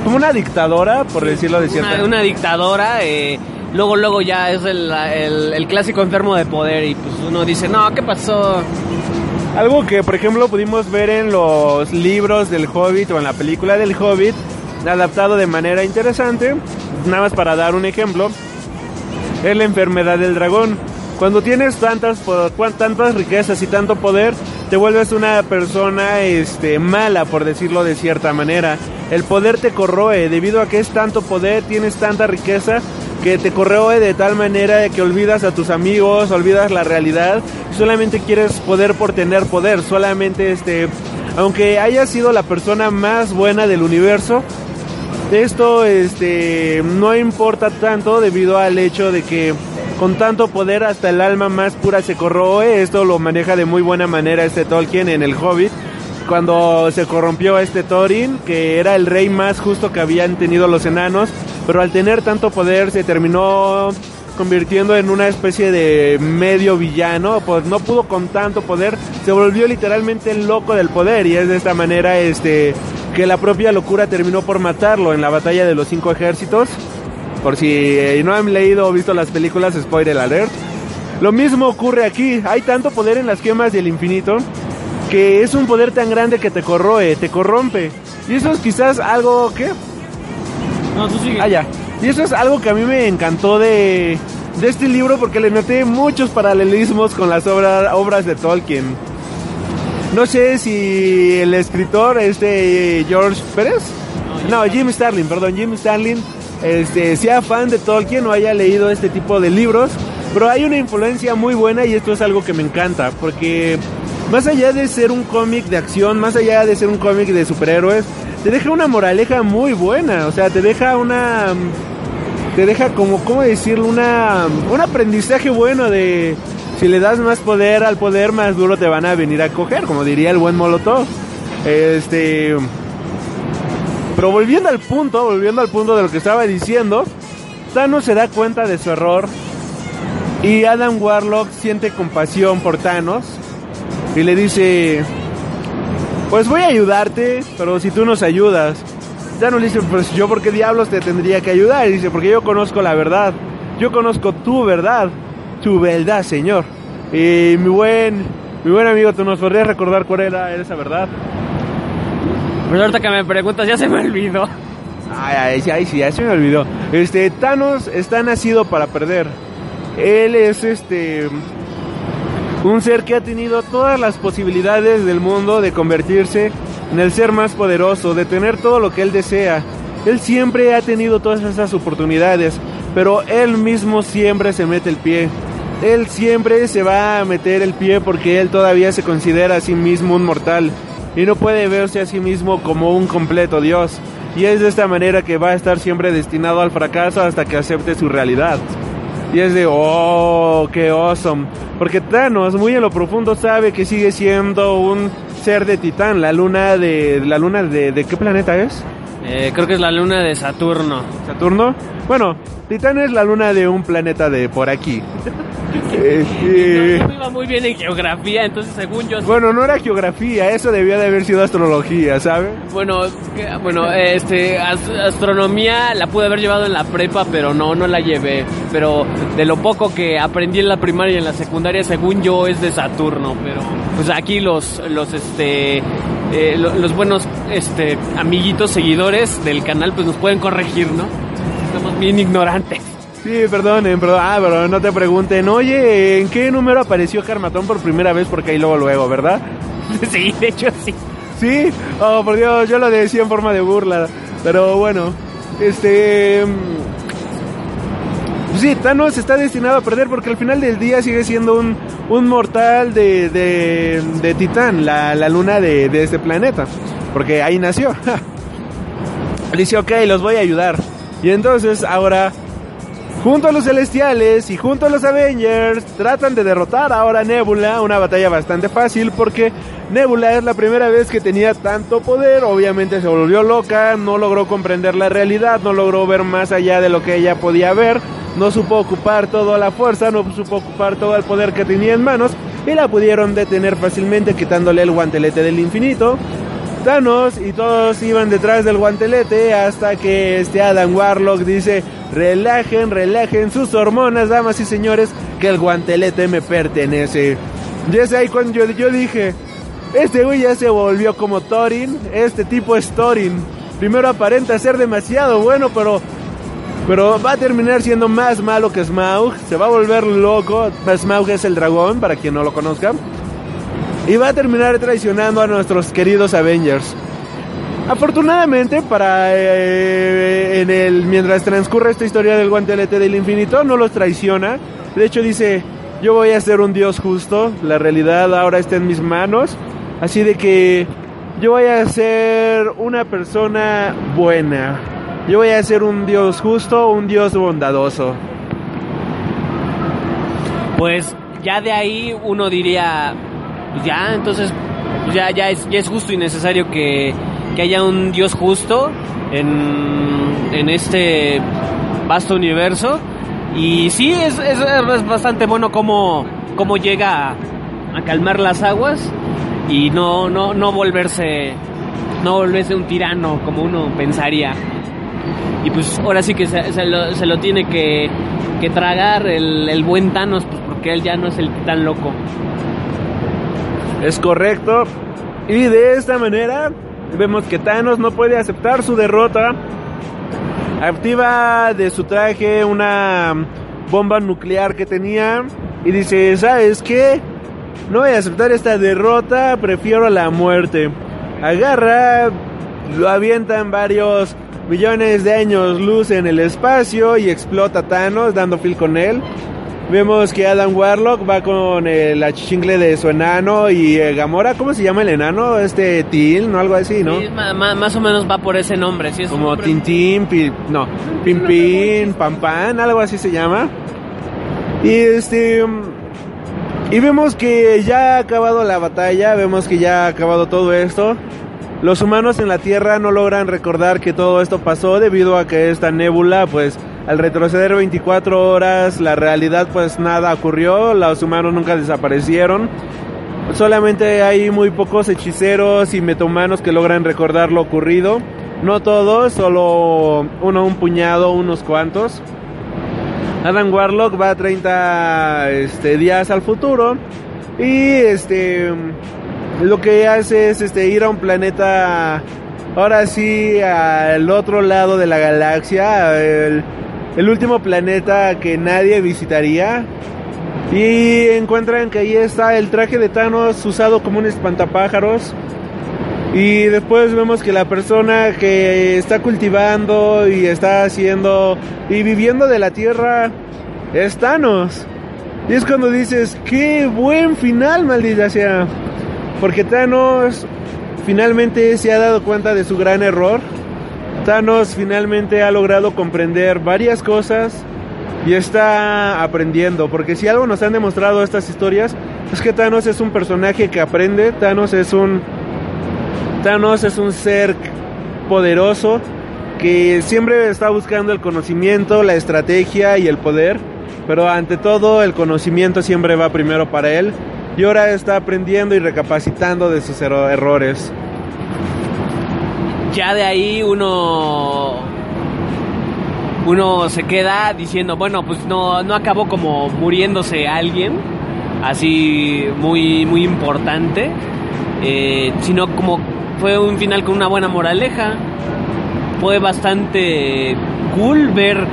como una dictadora, por decirlo de cierta Una, una dictadora, eh, luego luego ya es el, el- el clásico enfermo de poder y pues uno dice, no, ¿qué pasó? Algo que, por ejemplo, pudimos ver en los libros del Hobbit o en la película del Hobbit, adaptado de manera interesante, nada más para dar un ejemplo, es la enfermedad del dragón. Cuando tienes tantas, tantas riquezas y tanto poder, te vuelves una persona este, mala, por decirlo de cierta manera. El poder te corroe, debido a que es tanto poder, tienes tanta riqueza, que te corroe de tal manera que olvidas a tus amigos, olvidas la realidad, solamente quieres poder por tener poder, solamente este, aunque hayas sido la persona más buena del universo, esto este no importa tanto debido al hecho de que con tanto poder hasta el alma más pura se corroe, esto lo maneja de muy buena manera este Tolkien en el Hobbit. Cuando se corrompió este Thorin, que era el rey más justo que habían tenido los enanos, pero al tener tanto poder se terminó convirtiendo en una especie de medio villano, pues no pudo con tanto poder, se volvió literalmente el loco del poder y es de esta manera este que la propia locura terminó por matarlo en la batalla de los cinco ejércitos. Por si eh, no han leído o visto las películas, spoiler alert. Lo mismo ocurre aquí, hay tanto poder en las gemas del infinito que es un poder tan grande que te corroe, te corrompe. Y eso es quizás algo que No, tú sigue. Ah, ya. Y eso es algo que a mí me encantó de, de este libro porque le noté muchos paralelismos con las obra- obras de Tolkien. No sé si el escritor, este George Pérez, no, Jim Starlin, perdón, Jim Starlin, este, sea fan de Tolkien o haya leído este tipo de libros, pero hay una influencia muy buena y esto es algo que me encanta porque más allá de ser un cómic de acción, más allá de ser un cómic de superhéroes, te deja una moraleja muy buena, o sea, te deja una te deja como, ¿cómo decirlo? Una, un aprendizaje bueno de si le das más poder al poder, más duro te van a venir a coger, como diría el buen Molotov. Este. Pero volviendo al punto, volviendo al punto de lo que estaba diciendo, Thanos se da cuenta de su error y Adam Warlock siente compasión por Thanos y le dice, pues voy a ayudarte, pero si tú nos ayudas. Thanos le dice, pues yo por qué diablos te tendría que ayudar. Y dice, porque yo conozco la verdad. Yo conozco tu verdad. Tu verdad, señor. Y mi buen, mi buen amigo, ¿tú nos podrías recordar cuál era esa verdad? Pues ahorita que me preguntas ya se me olvidó. Ay, ay, ay, sí, ya se me olvidó. Este, Thanos está nacido para perder. Él es este un ser que ha tenido todas las posibilidades del mundo de convertirse en el ser más poderoso, de tener todo lo que él desea. Él siempre ha tenido todas esas oportunidades, pero él mismo siempre se mete el pie. Él siempre se va a meter el pie porque él todavía se considera a sí mismo un mortal y no puede verse a sí mismo como un completo Dios. Y es de esta manera que va a estar siempre destinado al fracaso hasta que acepte su realidad. Y es de, oh, qué awesome. Porque Thanos, muy en lo profundo, sabe que sigue siendo un ser de Titán. La luna de. ¿La luna de, de qué planeta es? Eh, creo que es la luna de Saturno. ¿Saturno? Bueno, Titán es la luna de un planeta de por aquí. No, no iba muy bien en geografía, entonces según yo... bueno, no era geografía, eso debía de haber sido astrología, ¿sabes? Bueno, bueno, este, as- astronomía la pude haber llevado en la prepa, pero no, no la llevé. Pero de lo poco que aprendí en la primaria y en la secundaria, según yo, es de Saturno. Pero, pues aquí los, los, este, eh, lo- los buenos, este, amiguitos, seguidores del canal, pues nos pueden corregir, ¿no? Estamos bien ignorantes. Sí, perdonen, perdón. Ah, pero no te pregunten, oye, ¿en qué número apareció Carmatón por primera vez? Porque ahí luego, luego, ¿verdad? <laughs> Sí, de hecho sí. Sí, oh, por Dios, yo lo decía en forma de burla. Pero bueno, este. mm, Sí, Thanos está destinado a perder porque al final del día sigue siendo un, un mortal de, de, de Titán, la, la luna de, de este planeta. Porque ahí nació. <laughs> Dice, ok, los voy a ayudar. Y entonces ahora Junto a los Celestiales y junto a los Avengers tratan de derrotar ahora a Nebula, una batalla bastante fácil porque Nebula es la primera vez que tenía tanto poder, obviamente se volvió loca, no logró comprender la realidad, no logró ver más allá de lo que ella podía ver, no supo ocupar toda la fuerza, no supo ocupar todo el poder que tenía en manos y la pudieron detener fácilmente quitándole el guantelete del infinito. Y todos iban detrás del guantelete hasta que este Adam Warlock dice, relajen, relajen sus hormonas, damas y señores, que el guantelete me pertenece. Y es ahí cuando yo, yo dije, este güey ya se volvió como Thorin, este tipo es Thorin. Primero aparenta ser demasiado bueno, pero pero va a terminar siendo más malo que Smaug. Se va a volver loco. Smaug es el dragón, para quien no lo conozca. Y va a terminar traicionando a nuestros queridos Avengers. Afortunadamente, para eh, en el mientras transcurre esta historia del guantelete del infinito, no los traiciona. De hecho, dice: Yo voy a ser un Dios justo. La realidad ahora está en mis manos. Así de que yo voy a ser una persona buena. Yo voy a ser un Dios justo, un Dios bondadoso. Pues ya de ahí uno diría, pues ya, entonces pues ya, ya, es, ya es justo y necesario que, que haya un Dios justo en, en este vasto universo. Y sí, es, es, bastante bueno cómo, cómo llega a, a calmar las aguas y no, no, no volverse no volverse un tirano como uno pensaría. Y pues ahora sí que se, se lo, se lo tiene que, que tragar el, el buen Thanos, pues porque él ya no es el tan loco. Es correcto. Y de esta manera vemos que Thanos no puede aceptar su derrota. Activa de su traje una bomba nuclear que tenía y dice, ¿sabes qué? No voy a aceptar esta derrota, prefiero la muerte. Agarra, lo avientan varios millones de años luz en el espacio y explota Thanos dando fil con él. Vemos que Adam Warlock va con el achichingle de su enano y eh, Gamora, ¿cómo se llama el enano? Este Til, ¿no? Algo así, ¿no? Sí, ma- ma- más o menos va por ese nombre, sí es Como Tintín, pi- no, Pimpín, Pampan, algo así se llama. Y este... Y vemos que ya ha acabado la batalla, vemos que ya ha acabado todo esto. Los humanos en la Tierra no logran recordar que todo esto pasó debido a que esta nébula, pues al retroceder 24 horas, la realidad pues nada ocurrió, los humanos nunca desaparecieron. Solamente hay muy pocos hechiceros y metahumanos que logran recordar lo ocurrido. No todos, solo uno, un puñado, unos cuantos. Adam Warlock va 30 este, días al futuro y este lo que hace es este ir a un planeta ahora sí al otro lado de la galaxia, el último planeta que nadie visitaría. Y encuentran que ahí está el traje de Thanos usado como un espantapájaros. Y después vemos que la persona que está cultivando y está haciendo y viviendo de la tierra es Thanos. Y es cuando dices, qué buen final, maldita sea. Porque Thanos finalmente se ha dado cuenta de su gran error. Thanos finalmente ha logrado comprender varias cosas y está aprendiendo. Porque si algo nos han demostrado estas historias, es que Thanos es un personaje que aprende. Thanos es un. Thanos es un ser poderoso que siempre está buscando el conocimiento, la estrategia y el poder. Pero ante todo, el conocimiento siempre va primero para él. Y ahora está aprendiendo y recapacitando de sus errores. Ya de ahí uno uno se queda diciendo, bueno, pues no, no acabó como muriéndose alguien, así muy, muy importante, eh, sino como fue un final con una buena moraleja. Fue bastante cool ver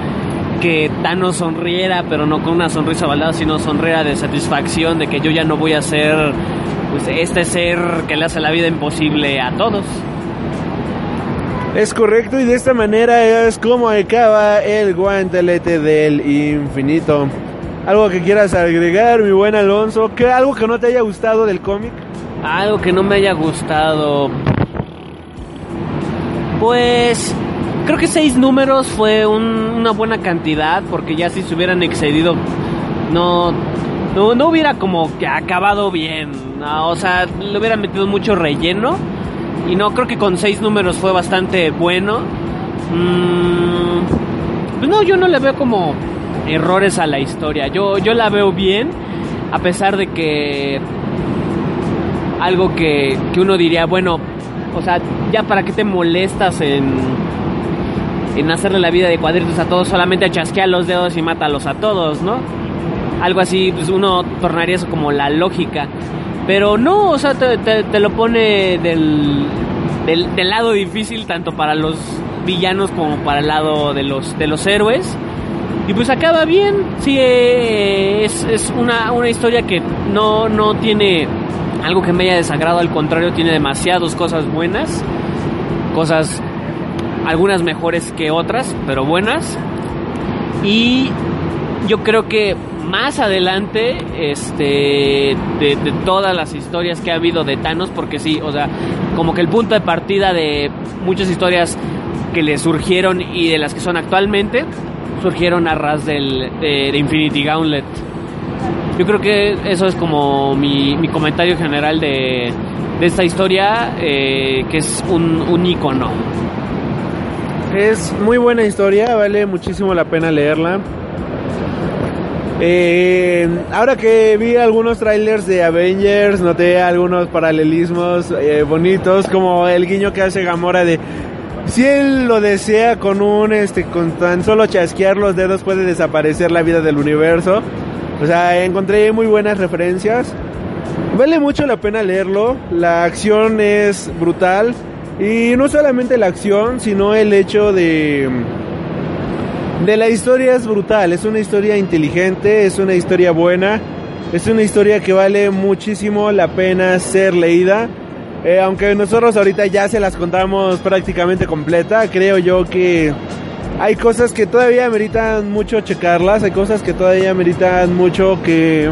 que Thanos sonriera, pero no con una sonrisa balada, sino sonriera de satisfacción de que yo ya no voy a ser pues, este ser que le hace la vida imposible a todos. Es correcto y de esta manera es como acaba el guantelete del infinito. ¿Algo que quieras agregar, mi buen Alonso? ¿Qué, ¿Algo que no te haya gustado del cómic? Algo que no me haya gustado. Pues creo que seis números fue una buena cantidad porque ya si se hubieran excedido no, no, no hubiera como que acabado bien. o sea, le hubieran metido mucho relleno y no, creo que con seis números fue bastante bueno. Mm, pues no, yo no le veo como errores a la historia. Yo, yo la veo bien, a pesar de que algo que, que uno diría, bueno, o sea, ya para qué te molestas en, en hacerle la vida de cuadritos a todos, solamente chasquea los dedos y mátalos a todos, ¿no? Algo así, pues uno tornaría eso como la lógica. Pero no, o sea, te, lo pone del, del, lado difícil tanto para los villanos como para el lado de los, de los héroes. Y pues acaba bien, sí, eh, es, es una, una, historia que no, no tiene algo que me haya desagrado, al contrario, tiene demasiadas cosas buenas, cosas, algunas mejores que otras, pero buenas. Y yo creo que más adelante este de, todas las historias que ha habido de Thanos porque sí o sea como que el punto de partida de muchas historias que le surgieron y de las que son actualmente surgieron a ras del, de, Infinity Gauntlet. Yo creo que eso es como mi, comentario general de, de esta historia eh, que es un, un icono. Es muy buena historia vale muchísimo la pena leerla eh, ahora que vi algunos trailers de Avengers, noté algunos paralelismos eh, bonitos, como el guiño que hace Gamora de si él lo desea con un este con tan solo chasquear los dedos puede desaparecer la vida del universo. O sea, encontré muy buenas referencias. Vale mucho la pena leerlo. La acción es brutal y no solamente la acción, sino el hecho de de la historia es brutal, es una historia inteligente, es una historia buena, es una historia que vale muchísimo la pena ser leída. Eh, aunque nosotros ahorita ya se las contamos prácticamente completa, creo yo que hay cosas que todavía meritan mucho checarlas, hay cosas que todavía meritan mucho que,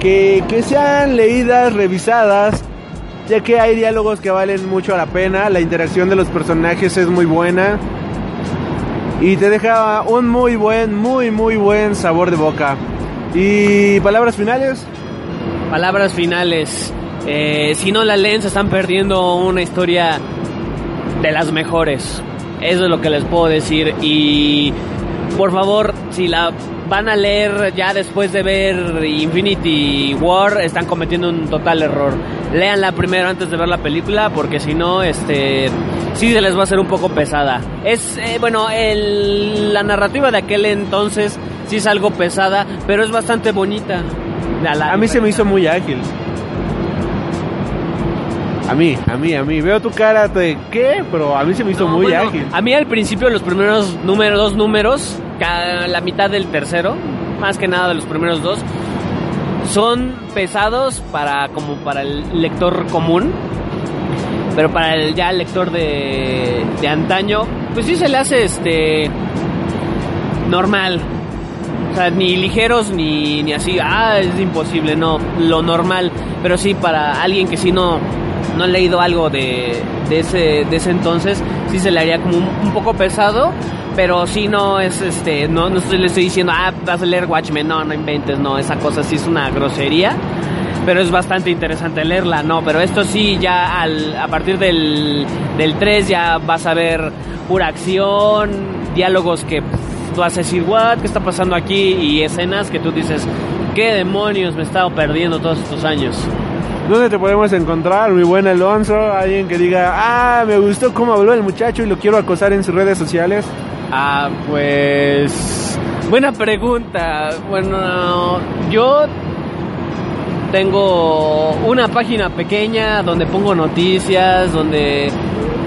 que, que sean leídas, revisadas, ya que hay diálogos que valen mucho la pena, la interacción de los personajes es muy buena y te deja un muy buen, muy, muy buen sabor de boca. ¿Y palabras finales? Palabras finales. Eh, si no la leen, se están perdiendo una historia de las mejores. Eso es lo que les puedo decir. Y por favor, si la van a leer ya después de ver Infinity War, están cometiendo un total error. Leanla primero antes de ver la película, porque si no, este, sí se les va a hacer un poco pesada. Es, eh, bueno, el, la narrativa de aquel entonces sí es algo pesada, pero es bastante bonita. a mí se me hizo muy ágil. A mí, a mí, a mí. Veo tu cara de qué, pero a mí se me hizo No, muy bueno, ágil. A mí al principio los primeros números, dos números, la mitad del tercero, más que nada de los primeros dos, son pesados para como para el lector común, pero para el ya lector de, de antaño, pues sí se le hace este normal. O sea, ni ligeros ni, ni así, ah, es imposible, no, lo normal. Pero sí, para alguien que sí no, no ha leído algo de, de, ese, de ese entonces, sí se le haría como un poco pesado. Pero sí no es, este, no, no estoy, le estoy diciendo, ah, vas a leer Watchmen, no, no inventes, no, esa cosa sí es una grosería. Pero es bastante interesante leerla, no, pero esto sí, ya a partir del, del 3 ya vas a ver pura acción, diálogos que tú a decir, what, ¿qué está pasando aquí? Y escenas que tú dices, ¿qué demonios me he estado perdiendo todos estos años? ¿Dónde te podemos encontrar, mi buen Alonso? Alguien que diga, ah, me gustó cómo habló el muchacho y lo quiero acosar en sus redes sociales. Ah, pues. Buena pregunta. Bueno, yo tengo una página pequeña donde pongo noticias, donde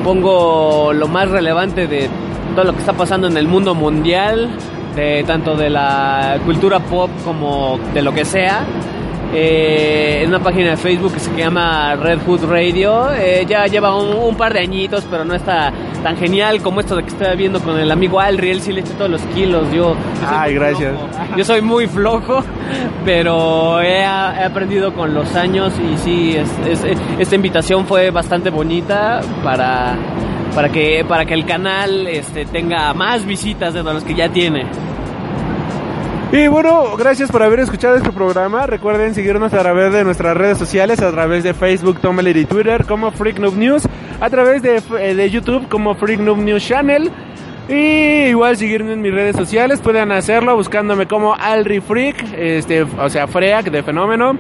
pongo lo más relevante de todo lo que está pasando en el mundo mundial, de tanto de la cultura pop como de lo que sea. Eh, en una página de Facebook que se llama Red Hood Radio. Eh, ya lleva un, un, par de añitos, pero no está tan genial como esto de que estoy viendo con el amigo Alri. Él sí le echa todos los kilos. Yo, yo Ay, gracias. Flojo. <laughs> Yo soy muy flojo, <laughs> pero he, he, aprendido con los años y sí, es, es, esta invitación fue bastante bonita para, para, que, para que el canal este, tenga más visitas de las que ya tiene. Y bueno, gracias por haber escuchado este programa. Recuerden seguirnos a través de nuestras redes sociales, a través de Facebook, Tumblr y Twitter como Freak Noob News, a través de, de YouTube como Freak Noob News Channel. Y igual seguirme en mis redes sociales, pueden hacerlo buscándome como Alri Freak, este, o sea, Freak de Fenómeno.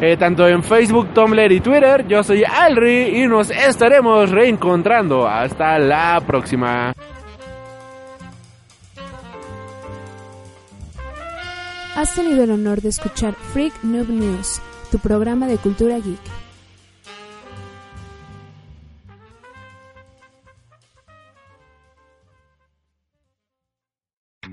Eh, tanto en Facebook, Tumblr y Twitter. Yo soy Alri y nos estaremos reencontrando. Hasta la próxima. Has tenido el honor de escuchar Freak Noob News, tu programa de cultura geek.